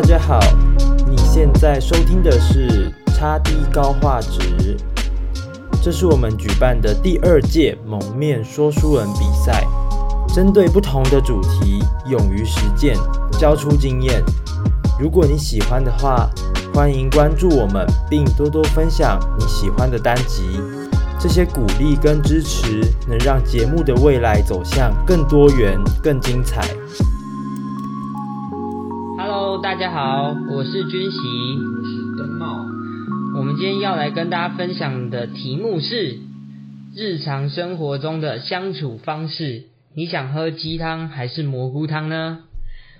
大家好，你现在收听的是差低高画质，这是我们举办的第二届蒙面说书人比赛，针对不同的主题，勇于实践，交出经验。如果你喜欢的话，欢迎关注我们，并多多分享你喜欢的单集。这些鼓励跟支持，能让节目的未来走向更多元、更精彩。大家好，我是君喜，我是灯帽。我们今天要来跟大家分享的题目是日常生活中的相处方式。你想喝鸡汤还是蘑菇汤呢？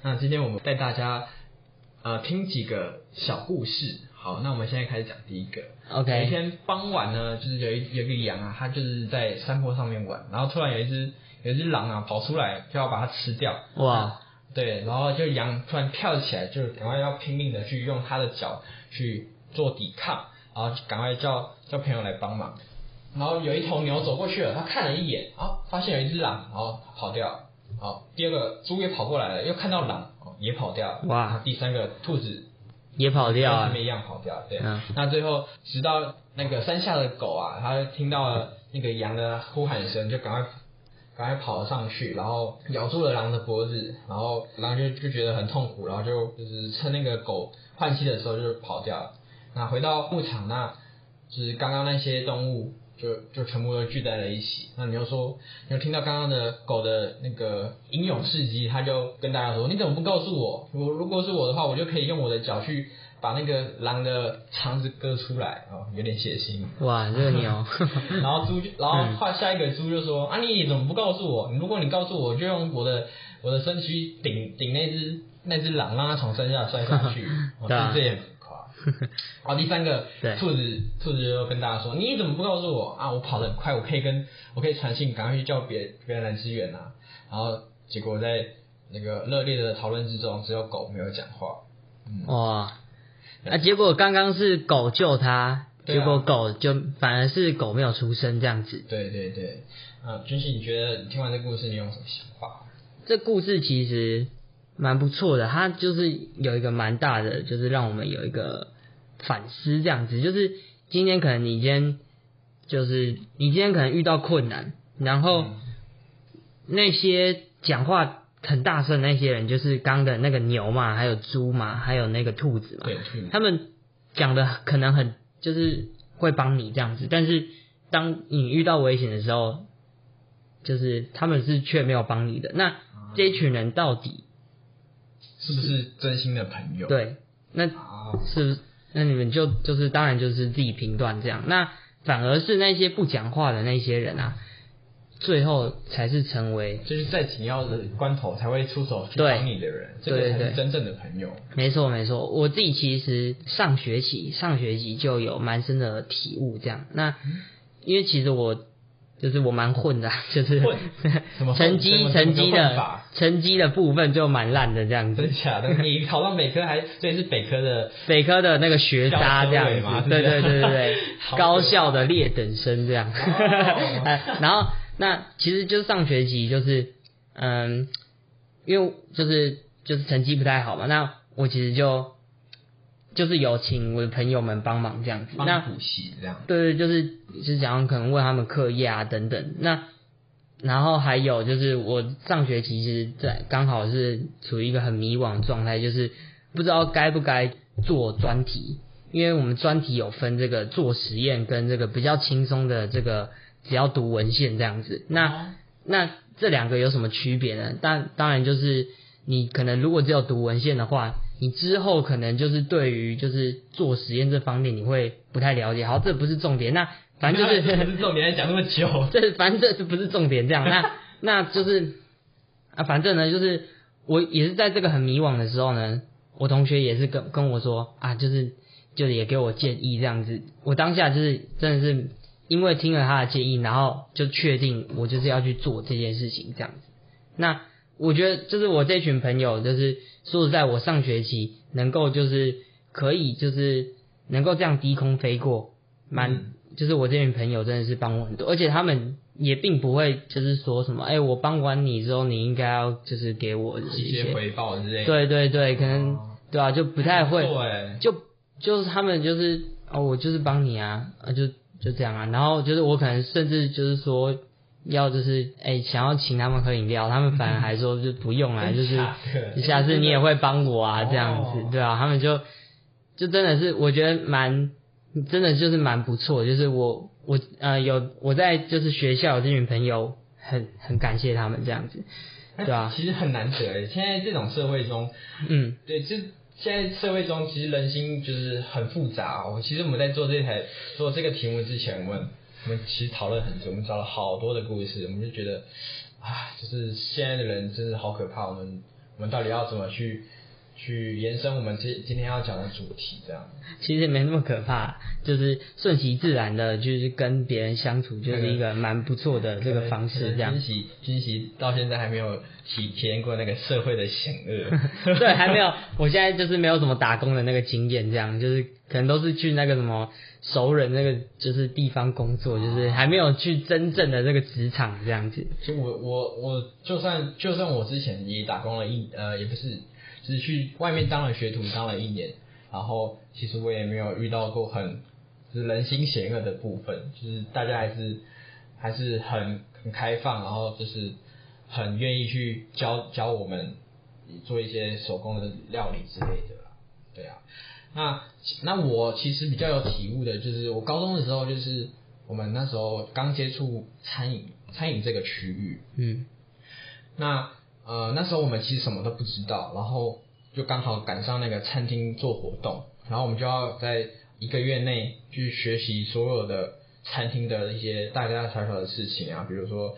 那今天我们带大家呃听几个小故事。好，那我们现在开始讲第一个。OK。有一天傍晚呢，就是有一有一个羊啊，它就是在山坡上面玩，然后突然有一只有一只狼啊跑出来，就要把它吃掉。哇！对，然后就羊突然跳起来，就赶快要拼命的去用它的脚去做抵抗，然后赶快叫叫朋友来帮忙。然后有一头牛走过去了，他看了一眼，啊，发现有一只狼，然后跑掉了。好，第二个猪也跑过来了，又看到狼，也跑掉了。哇！第三个兔子。也跑掉啊，跟前面一样跑掉，对。嗯。那最后，直到那个山下的狗啊，它听到了那个羊的呼喊声，就赶快赶快跑了上去，然后咬住了狼的脖子，然后狼就就觉得很痛苦，然后就就是趁那个狗换气的时候就跑掉了。那回到牧场，那就是刚刚那些动物就就全部都聚在了一起。那你又说，你又听到刚刚的狗的那个英勇事迹，他就跟大家说：“你怎么不告诉我？我如果是我的话，我就可以用我的脚去。”把那个狼的肠子割出来哦，有点血腥。哇，这个牛。然后猪就，然后换下一个猪就说：“啊，你怎么不告诉我？如果你告诉我，我就用我的我的身躯顶顶那只那只狼，让它从山下摔下去。”对啊。这也很夸。好，第三个兔子，兔子就跟大家说：“你怎么不告诉我啊？我跑得很快，我可以跟我可以传信，赶快去叫别别人来支援啊。”然后结果在那个热烈的讨论之中，只有狗没有讲话。嗯、哇。啊！结果刚刚是狗救他，结果狗就反而是狗没有出声这样子。对对对，啊，君熙，你觉得听完这故事你有什么想法？这故事其实蛮不错的，它就是有一个蛮大的，就是让我们有一个反思这样子。就是今天可能你今天就是你今天可能遇到困难，然后那些讲话。很大声的那些人，就是刚的那个牛嘛，还有猪嘛，还有那个兔子嘛。对，他们讲的可能很就是会帮你这样子，但是当你遇到危险的时候，就是他们是却没有帮你的。那这一群人到底是不是真心的朋友？对，那是那你们就就是当然就是自己评断这样。那反而是那些不讲话的那些人啊。最后才是成为，就是在紧要的关头才会出手去帮你的人，这个才是真正的朋友。没错没错，我自己其实上学期上学期就有蛮深的体悟，这样。那因为其实我就是我蛮混的，就是 成绩成绩的成绩的部分就蛮烂的这样子。真假的？你考到北科还所以是北科的 北科的那个学渣这样子？对对对对对，高校的劣等生这样。然后。那其实就是上学期就是，嗯，因为就是就是成绩不太好嘛，那我其实就就是有请我的朋友们帮忙这样子，那补习这样。对对，就是就是讲可能问他们课业啊等等。那然后还有就是我上学期其实在刚好是处于一个很迷惘的状态，就是不知道该不该做专题，因为我们专题有分这个做实验跟这个比较轻松的这个。只要读文献这样子，那那这两个有什么区别呢？当当然就是你可能如果只有读文献的话，你之后可能就是对于就是做实验这方面你会不太了解。好，这不是重点。那反正就是 不是重点，讲那么久，这反正这是不是重点？这样，那那就是啊，反正呢，就是我也是在这个很迷惘的时候呢，我同学也是跟跟我说啊，就是就也给我建议这样子。我当下就是真的是。因为听了他的建议，然后就确定我就是要去做这件事情这样子。那我觉得就是我这群朋友，就是说实在，我上学期能够就是可以就是能够这样低空飞过，蛮、嗯、就是我这群朋友真的是帮我很多，而且他们也并不会就是说什么，哎、欸，我帮完你之后，你应该要就是给我一些，回报之类的。对对对，可能对啊，就不太会，对，就就是他们就是哦，我就是帮你啊，啊就就这样啊，然后就是我可能甚至就是说要就是哎想要请他们喝饮料，他们反而还说就不用啦，就是下次你也会帮我啊这样子，对啊，他们就就真的是我觉得蛮真的就是蛮不错，就是我我呃有我在就是学校有这群朋友，很很感谢他们这样子。对啊，其实很难得诶。现在这种社会中，嗯，对，就现在社会中，其实人心就是很复杂哦。其实我们在做这台做这个题目之前，我们我们其实讨论很久，我们找了好多的故事，我们就觉得，啊，就是现在的人真的好可怕。我们我们到底要怎么去？去延伸我们今今天要讲的主题，这样其实没那么可怕，就是顺其自然的，就是跟别人相处，就是一个蛮不错的这个方式。这样，君锡君锡到现在还没有体体验过那个社会的险恶，对，还没有。我现在就是没有什么打工的那个经验，这样就是可能都是去那个什么熟人那个就是地方工作，就是还没有去真正的这个职场这样子。就我我我就算就算我之前也打工了一呃也不是。只去外面当了学徒，当了一年，然后其实我也没有遇到过很就是人心险恶的部分，就是大家还是还是很很开放，然后就是很愿意去教教我们做一些手工的料理之类的啦。对啊，那那我其实比较有体悟的就是我高中的时候，就是我们那时候刚接触餐饮餐饮这个区域，嗯，那。呃，那时候我们其实什么都不知道，然后就刚好赶上那个餐厅做活动，然后我们就要在一个月内去学习所有的餐厅的一些大大小小的事情啊，比如说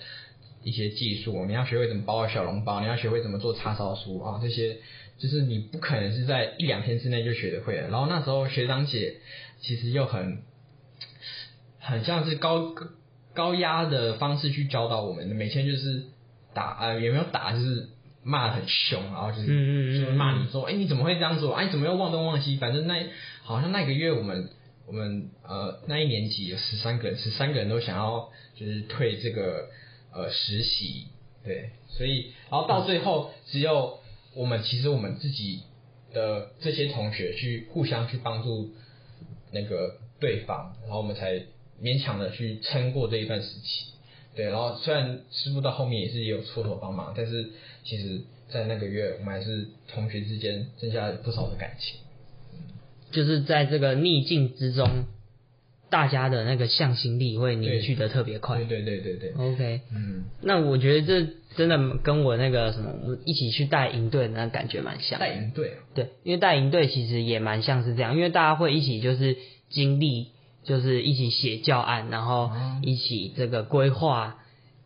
一些技术，你要学会怎么包小笼包，你要学会怎么做叉烧酥啊，这些就是你不可能是在一两天之内就学得会的。然后那时候学长姐其实又很很像是高高压的方式去教导我们，每天就是。打呃也没有打，就是骂的很凶，然后就是就是骂你说，哎、欸、你怎么会这样做？哎、啊、你怎么又忘东忘西？反正那好像那个月我们我们呃那一年级有十三个人，十三个人都想要就是退这个呃实习，对，所以然后到最后只有我们其实我们自己的这些同学去互相去帮助那个对方，然后我们才勉强的去撑过这一段时期。对，然后虽然师傅到后面也是也有出头帮忙，但是其实，在那个月，我们还是同学之间增加了不少的感情。就是在这个逆境之中，大家的那个向心力会凝聚的特别快。对对对对对。OK，嗯，那我觉得这真的跟我那个什么，我们一起去带营队那感觉蛮像。带营队。对，因为带营队其实也蛮像是这样，因为大家会一起就是经历。就是一起写教案，然后一起这个规划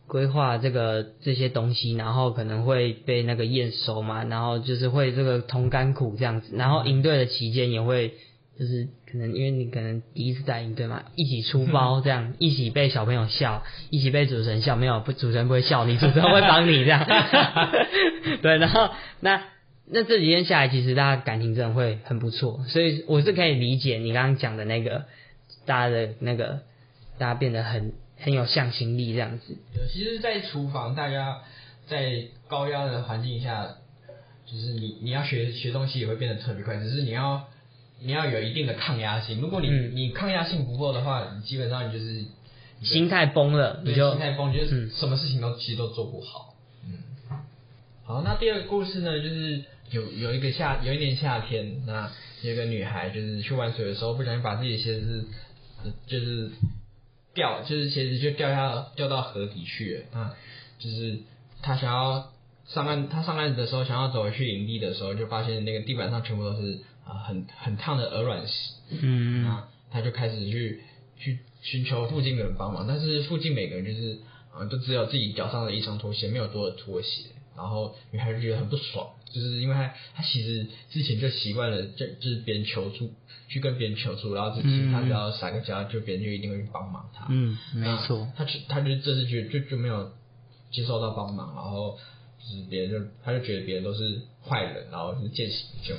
规划这个这些东西，然后可能会被那个验收嘛，然后就是会这个同甘苦这样子，然后营队的期间也会就是可能因为你可能第一次在营队嘛，一起出包这样，一起被小朋友笑，一起被主持人笑，没有不主持人不会笑你，主持人会帮你这样，对，然后那那这几天下来，其实大家感情真的会很不错，所以我是可以理解你刚刚讲的那个。大家的那个，大家变得很很有向心力这样子。对，其实，在厨房，大家在高压的环境下，就是你你要学学东西也会变得特别快，只是你要你要有一定的抗压性。如果你、嗯、你抗压性不够的话，你基本上你就是心态崩了，对，你就心态崩，就是什么事情都其实都做不好。嗯。好，那第二个故事呢，就是有有一个夏有一年夏天，那有一个女孩就是去玩水的时候，不小心把自己的鞋子。就是掉，就是鞋子就掉下掉到河底去了。啊，就是他想要上岸，他上岸的时候想要走回去营地的时候，就发现那个地板上全部都是啊很很烫的鹅卵石。嗯，那，他就开始去去寻求附近的人帮忙，但是附近每个人就是啊都只有自己脚上的一双拖鞋，没有多的拖鞋。然后女孩就觉得很不爽，就是因为她她其实之前就习惯了就就是别人求助。去跟别人求助，然后就其实他只要撒个娇，就别人就一定会去帮忙他。嗯，没错。他就他就这次就就就没有接受到帮忙，然后就是别人就他就觉得别人都是坏人，然后就是见死不救。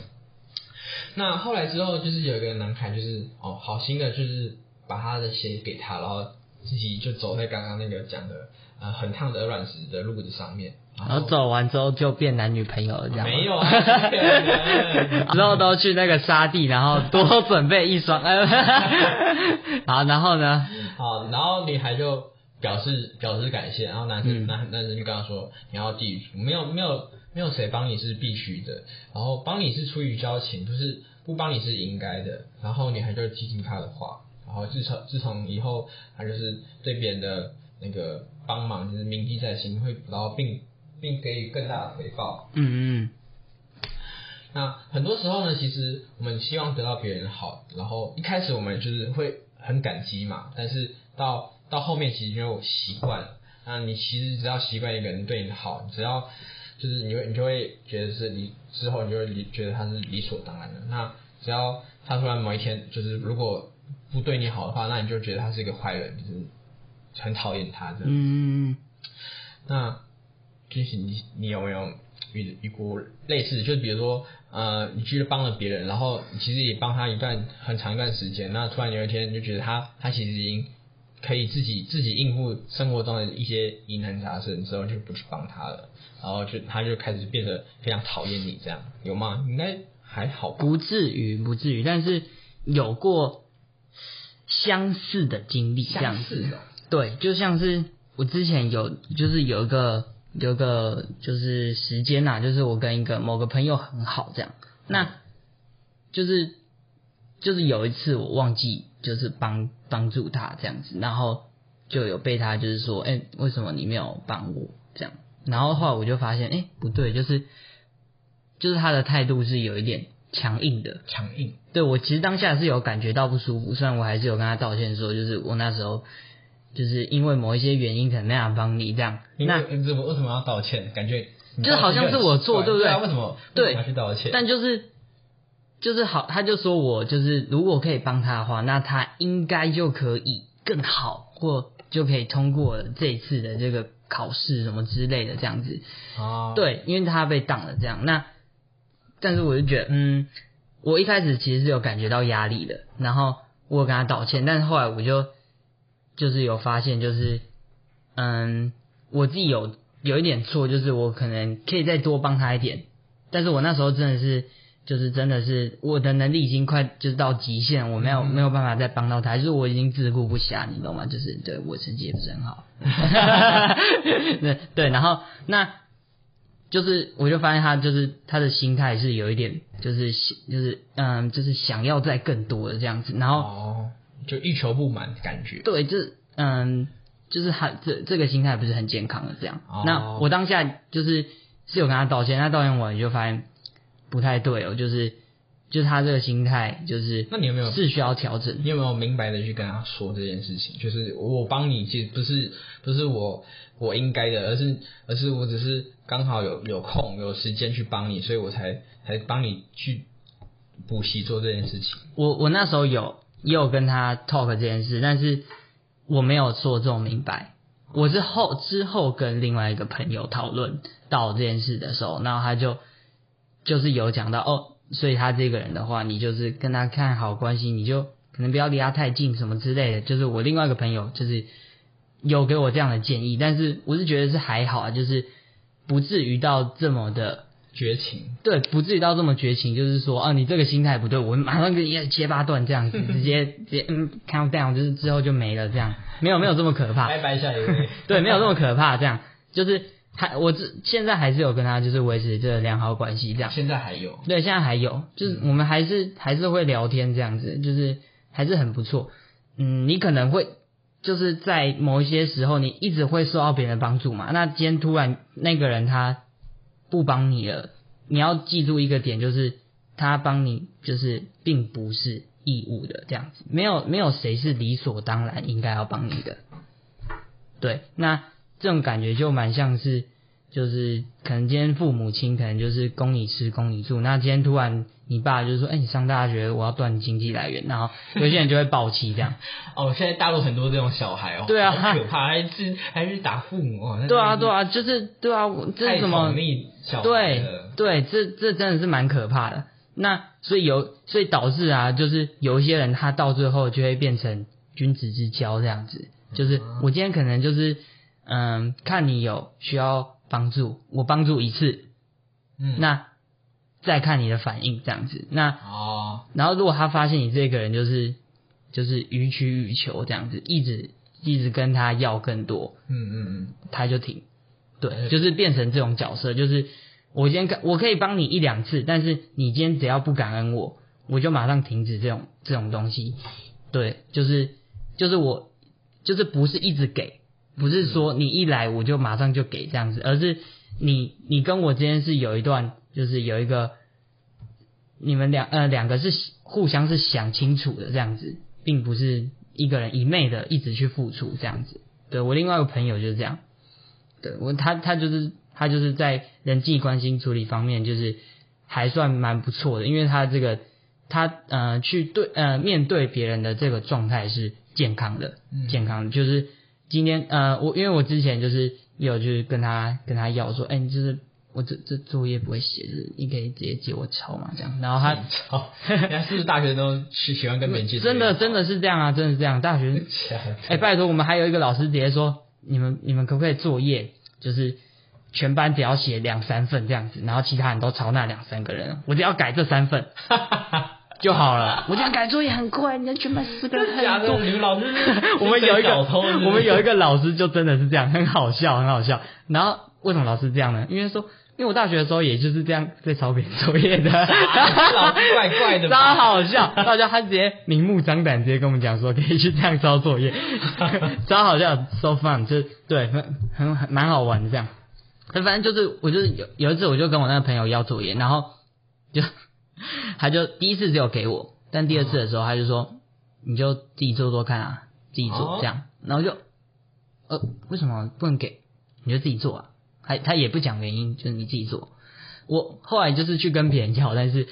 那后来之后，就是有一个男孩，就是哦好心的，就是把他的鞋给他，然后自己就走在刚刚那个讲的呃很烫的鹅卵石的路子上面，然后走完之后就变男女朋友了，这样没有啊，之后都去那个沙地，然后多准备一双 好，然后呢？好，然后女孩就表示表示感谢，然后男生、嗯、男男生就跟他说，你要记住，没有没有没有谁帮你是必须的，然后帮你是出于交情，就是不帮你是应该的，然后女孩就记住他的话，然后自从自从以后，他就是对别人的那个帮忙就是铭记在心，会然后并。并给予更大的回报。嗯嗯。那很多时候呢，其实我们希望得到别人好，然后一开始我们就是会很感激嘛。但是到到后面其实就习惯了。那你其实只要习惯一个人对你好，只要就是你会你就会觉得是理之后你就会理觉得他是理所当然的。那只要他突然某一天就是如果不对你好的话，那你就觉得他是一个坏人，就是很讨厌他的。嗯。那。就是你，你有没有遇遇过类似？就是比如说，呃，你去帮了别人，然后你其实也帮他一段很长一段时间，那突然有一天你就觉得他，他其实已经可以自己自己应付生活中的一些疑难杂症，之后就不去帮他了，然后就他就开始变得非常讨厌你，这样有吗？应该还好吧？不至于，不至于，但是有过相似的经历，这样子，对，就像是我之前有，就是有一个。有个就是时间呐、啊，就是我跟一个某个朋友很好这样，那就是就是有一次我忘记就是帮帮助他这样子，然后就有被他就是说，哎、欸，为什么你没有帮我这样？然后后来我就发现，哎、欸，不对，就是就是他的态度是有一点强硬的，强硬。对，我其实当下是有感觉到不舒服，虽然我还是有跟他道歉说，就是我那时候。就是因为某一些原因可能没办法帮你这样，那为什么为什么要道歉？感觉就好像是我错，对不对？为什么对要去道歉？但就是就是好，他就说我就是如果可以帮他的话，那他应该就可以更好，或就可以通过这一次的这个考试什么之类的这样子。哦，对，因为他被挡了这样。那但是我就觉得，嗯，我一开始其实是有感觉到压力的，然后我有跟他道歉，但是后来我就。就是有发现，就是，嗯，我自己有有一点错，就是我可能可以再多帮他一点，但是我那时候真的是，就是真的是我的能力已经快就是到极限，我没有没有办法再帮到他，就是我已经自顾不暇，你懂吗？就是对我成绩也不是很好 对对，然后那，就是我就发现他就是他的心态是有一点，就是就是嗯，就是想要再更多的这样子，然后。哦就欲求不满的感觉，对，就是嗯，就是他这这个心态不是很健康的这样。哦、那我当下就是是有跟他道歉，他道歉完就发现不太对哦，就是就是他这个心态就是，那你有没有是需要调整？你有没有明白的去跟他说这件事情？就是我帮你，其实不是不是我我应该的，而是而是我只是刚好有有空有时间去帮你，所以我才才帮你去补习做这件事情。我我那时候有。也有跟他 talk 这件事，但是我没有说这么明白。我是后之后跟另外一个朋友讨论到这件事的时候，然后他就就是有讲到哦，所以他这个人的话，你就是跟他看好关系，你就可能不要离他太近什么之类的。就是我另外一个朋友就是有给我这样的建议，但是我是觉得是还好啊，就是不至于到这么的。绝情，对，不至于到这么绝情，就是说，啊，你这个心态不对，我马上给你切八段这样子，直接直接嗯，count down，就是之后就没了这样，没有没有这么可怕，拜拜下一位，对，没有这么可怕，这样，就是还我这现在还是有跟他就是维持这个良好关系这样，现在还有，对，现在还有，就是我们还是还是会聊天这样子，就是还是很不错，嗯，你可能会就是在某一些时候，你一直会受到别人的帮助嘛，那今天突然那个人他。不帮你了，你要记住一个点，就是他帮你，就是并不是义务的这样子，没有没有谁是理所当然应该要帮你的。对，那这种感觉就蛮像是，就是可能今天父母亲可能就是供你吃供你住，那今天突然。你爸就是说，哎、欸，你上大学，我要断经济来源，然后 有些人就会暴气这样。哦，现在大陆很多这种小孩哦，对啊，好可怕，还是还是打父母哦。对啊，对啊，就是对啊，这是什么？对对，这这真的是蛮可怕的。那所以有，所以导致啊，就是有一些人他到最后就会变成君子之交这样子。就是我今天可能就是嗯，看你有需要帮助，我帮助一次，嗯，那再看你的反应这样子。那哦，然后如果他发现你这个人就是就是予取予求这样子，一直一直跟他要更多，嗯嗯嗯，他就停。对，嗯就是变成这种角色，就是我今天我可以帮你一两次，但是你今天只要不感恩我，我就马上停止这种这种东西。对，就是就是我就是不是一直给。不是说你一来我就马上就给这样子，而是你你跟我之间是有一段，就是有一个你们两呃两个是互相是想清楚的这样子，并不是一个人一昧的一直去付出这样子。对，我另外一个朋友就是这样，对我他他就是他就是在人际关系处理方面就是还算蛮不错的，因为他这个他呃去对呃面对别人的这个状态是健康的，健康的就是。今天呃，我因为我之前就是有去跟他跟他要说，哎、欸，你就是我这这作业不会写，就是你可以直接借我抄嘛，这样。然后他抄，人家 是不是大学生都喜喜欢跟别人借？真的真的是这样啊，真的是这样。大学，哎、欸，拜托，我们还有一个老师直接说，你们你们可不可以作业就是全班只要写两三份这样子，然后其他人都抄那两三个人，我只要改这三份。就好了，我这样改作业很快，你看全班四个人很多。你们老师我们有一个，我们有一个老师就真的是这样，很好笑，很好笑。然后为什么老师这样呢？因为说，因为我大学的时候也就是这样在抄别人作业的，老师怪怪的，超好笑。大家他直接明目张胆直接跟我们讲说可以去这样抄作业，超好笑，so fun，就对，很很蛮好玩的这样。反正就是，我就是有有一次我就跟我那个朋友要作业，然后就。他就第一次只有给我，但第二次的时候他就说：“你就自己做做看啊，自己做这样。”然后就呃，为什么不能给？你就自己做啊。他他也不讲原因，就是你自己做。我后来就是去跟别人要，但是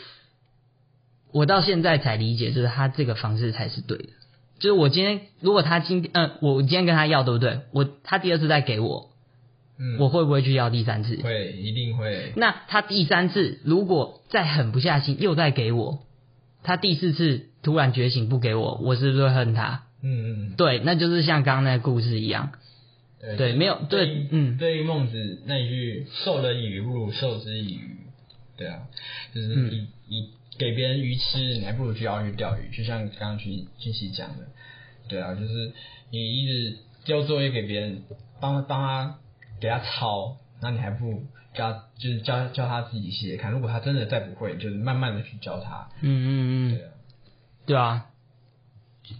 我到现在才理解，就是他这个方式才是对的。就是我今天如果他今天嗯、呃，我今天跟他要，对不对？我他第二次再给我。嗯，我会不会去要第三次？会，一定会。那他第三次如果再狠不下心，又再给我，他第四次突然觉醒不给我，我是不是会恨他？嗯嗯，对，那就是像刚刚那个故事一样。对，对，没有对，嗯，对于孟子那一句“授人以鱼，不如授之以渔”，对啊，就是你你、嗯、给别人鱼吃，你还不如去钓鱼。就像刚刚去俊熙讲的，对啊，就是你一直交作业给别人，帮帮他。给他抄，那你还不教，就是教教他自己写看。如果他真的再不会，就是慢慢的去教他。嗯嗯嗯，对啊，对啊。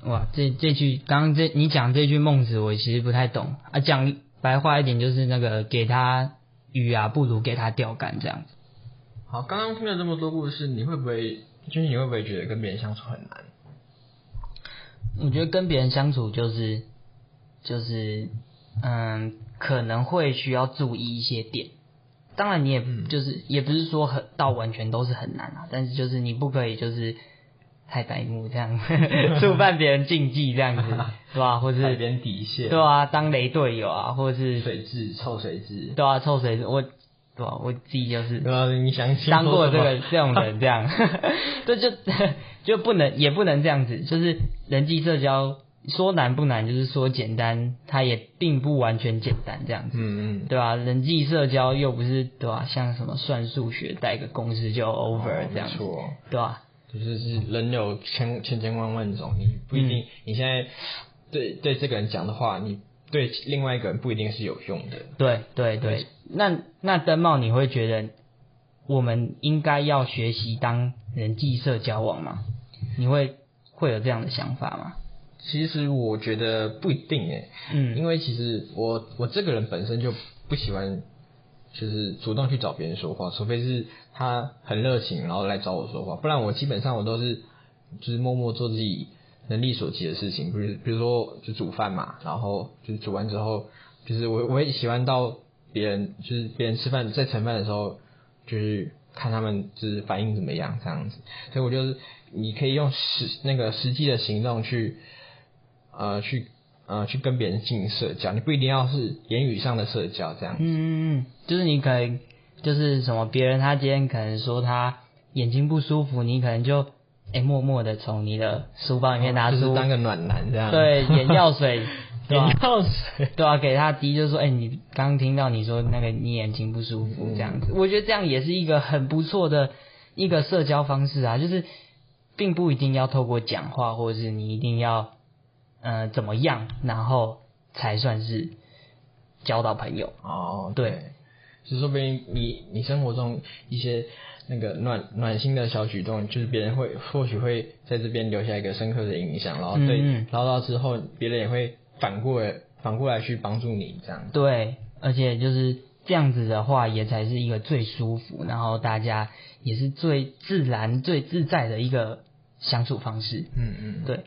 哇，这这句刚刚这你讲这句孟子，我其实不太懂啊。讲白话一点，就是那个给他鱼啊，不如给他钓竿这样子。好，刚刚听了这么多故事，你会不会就是你会不会觉得跟别人相处很难？我觉得跟别人相处就是就是。嗯，可能会需要注意一些点。当然，你也就是、嗯、也不是说很到完全都是很难啊，但是就是你不可以就是太白目这样，触犯别人禁忌这样子，对吧？或者是别人底线，对啊，当雷队友啊，或者是水蛭臭水蛭，对啊，臭水蛭，我对啊？我自己就是，对啊，你想当过这个这种人这样，对，就就不能也不能这样子，就是人际社交。说难不难，就是说简单，它也并不完全简单，这样子，嗯嗯，对吧？人际社交又不是对吧？像什么算数学，带个公式就 over、哦、这样子，对吧？就是是人有千千千万万种，你不一定，嗯、你现在对对这个人讲的话，你对另外一个人不一定是有用的。对对对，那那灯帽，你会觉得我们应该要学习当人际社交网吗？你会会有这样的想法吗？其实我觉得不一定诶，嗯，因为其实我我这个人本身就不喜欢，就是主动去找别人说话，除非是他很热情，然后来找我说话，不然我基本上我都是就是默默做自己能力所及的事情，比如比如说就煮饭嘛，然后就煮完之后，就是我我也喜欢到别人就是别人吃饭在盛饭的时候，就是看他们就是反应怎么样这样子，所以我就是你可以用实那个实际的行动去。呃，去呃，去跟别人进行社交，你不一定要是言语上的社交这样子。嗯嗯，就是你可能就是什么，别人他今天可能说他眼睛不舒服，你可能就哎、欸、默默的从你的书包里面拿出，哦就是、当个暖男这样。对，眼药水眼药水？对啊，给他滴，就是说，哎、欸，你刚听到你说那个你眼睛不舒服这样子，嗯、我觉得这样也是一个很不错的一个社交方式啊，就是并不一定要透过讲话，或者是你一定要呃怎么样，然后才算是交到朋友哦。对，就说不定你你生活中一些。那个暖暖心的小举动，就是别人会或许会在这边留下一个深刻的印象，然后对，嗯、然后到之后别人也会反过来反过来去帮助你这样。对，而且就是这样子的话，也才是一个最舒服，然后大家也是最自然、最自在的一个相处方式。嗯嗯，对。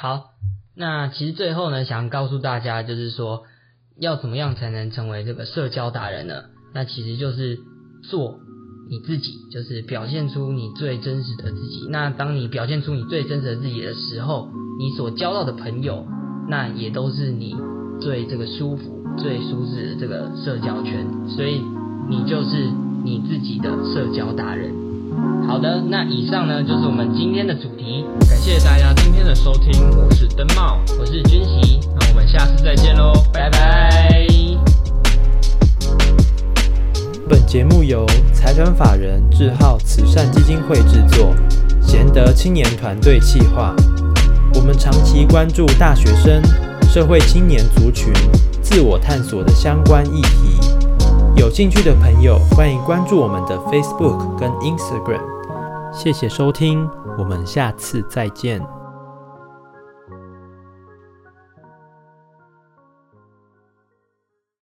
好，那其实最后呢，想告诉大家，就是说要怎么样才能成为这个社交达人呢？那其实就是。做你自己，就是表现出你最真实的自己。那当你表现出你最真实的自己的时候，你所交到的朋友，那也都是你最这个舒服、最舒适的这个社交圈。所以你就是你自己的社交达人。好的，那以上呢就是我们今天的主题。感谢大家今天的收听，我是灯帽，我是君喜，那我们下次再见喽，拜拜。本节目由财团法人智浩慈善基金会制作，贤德青年团队企划。我们长期关注大学生、社会青年族群自我探索的相关议题。有兴趣的朋友，欢迎关注我们的 Facebook 跟 Instagram。谢谢收听，我们下次再见。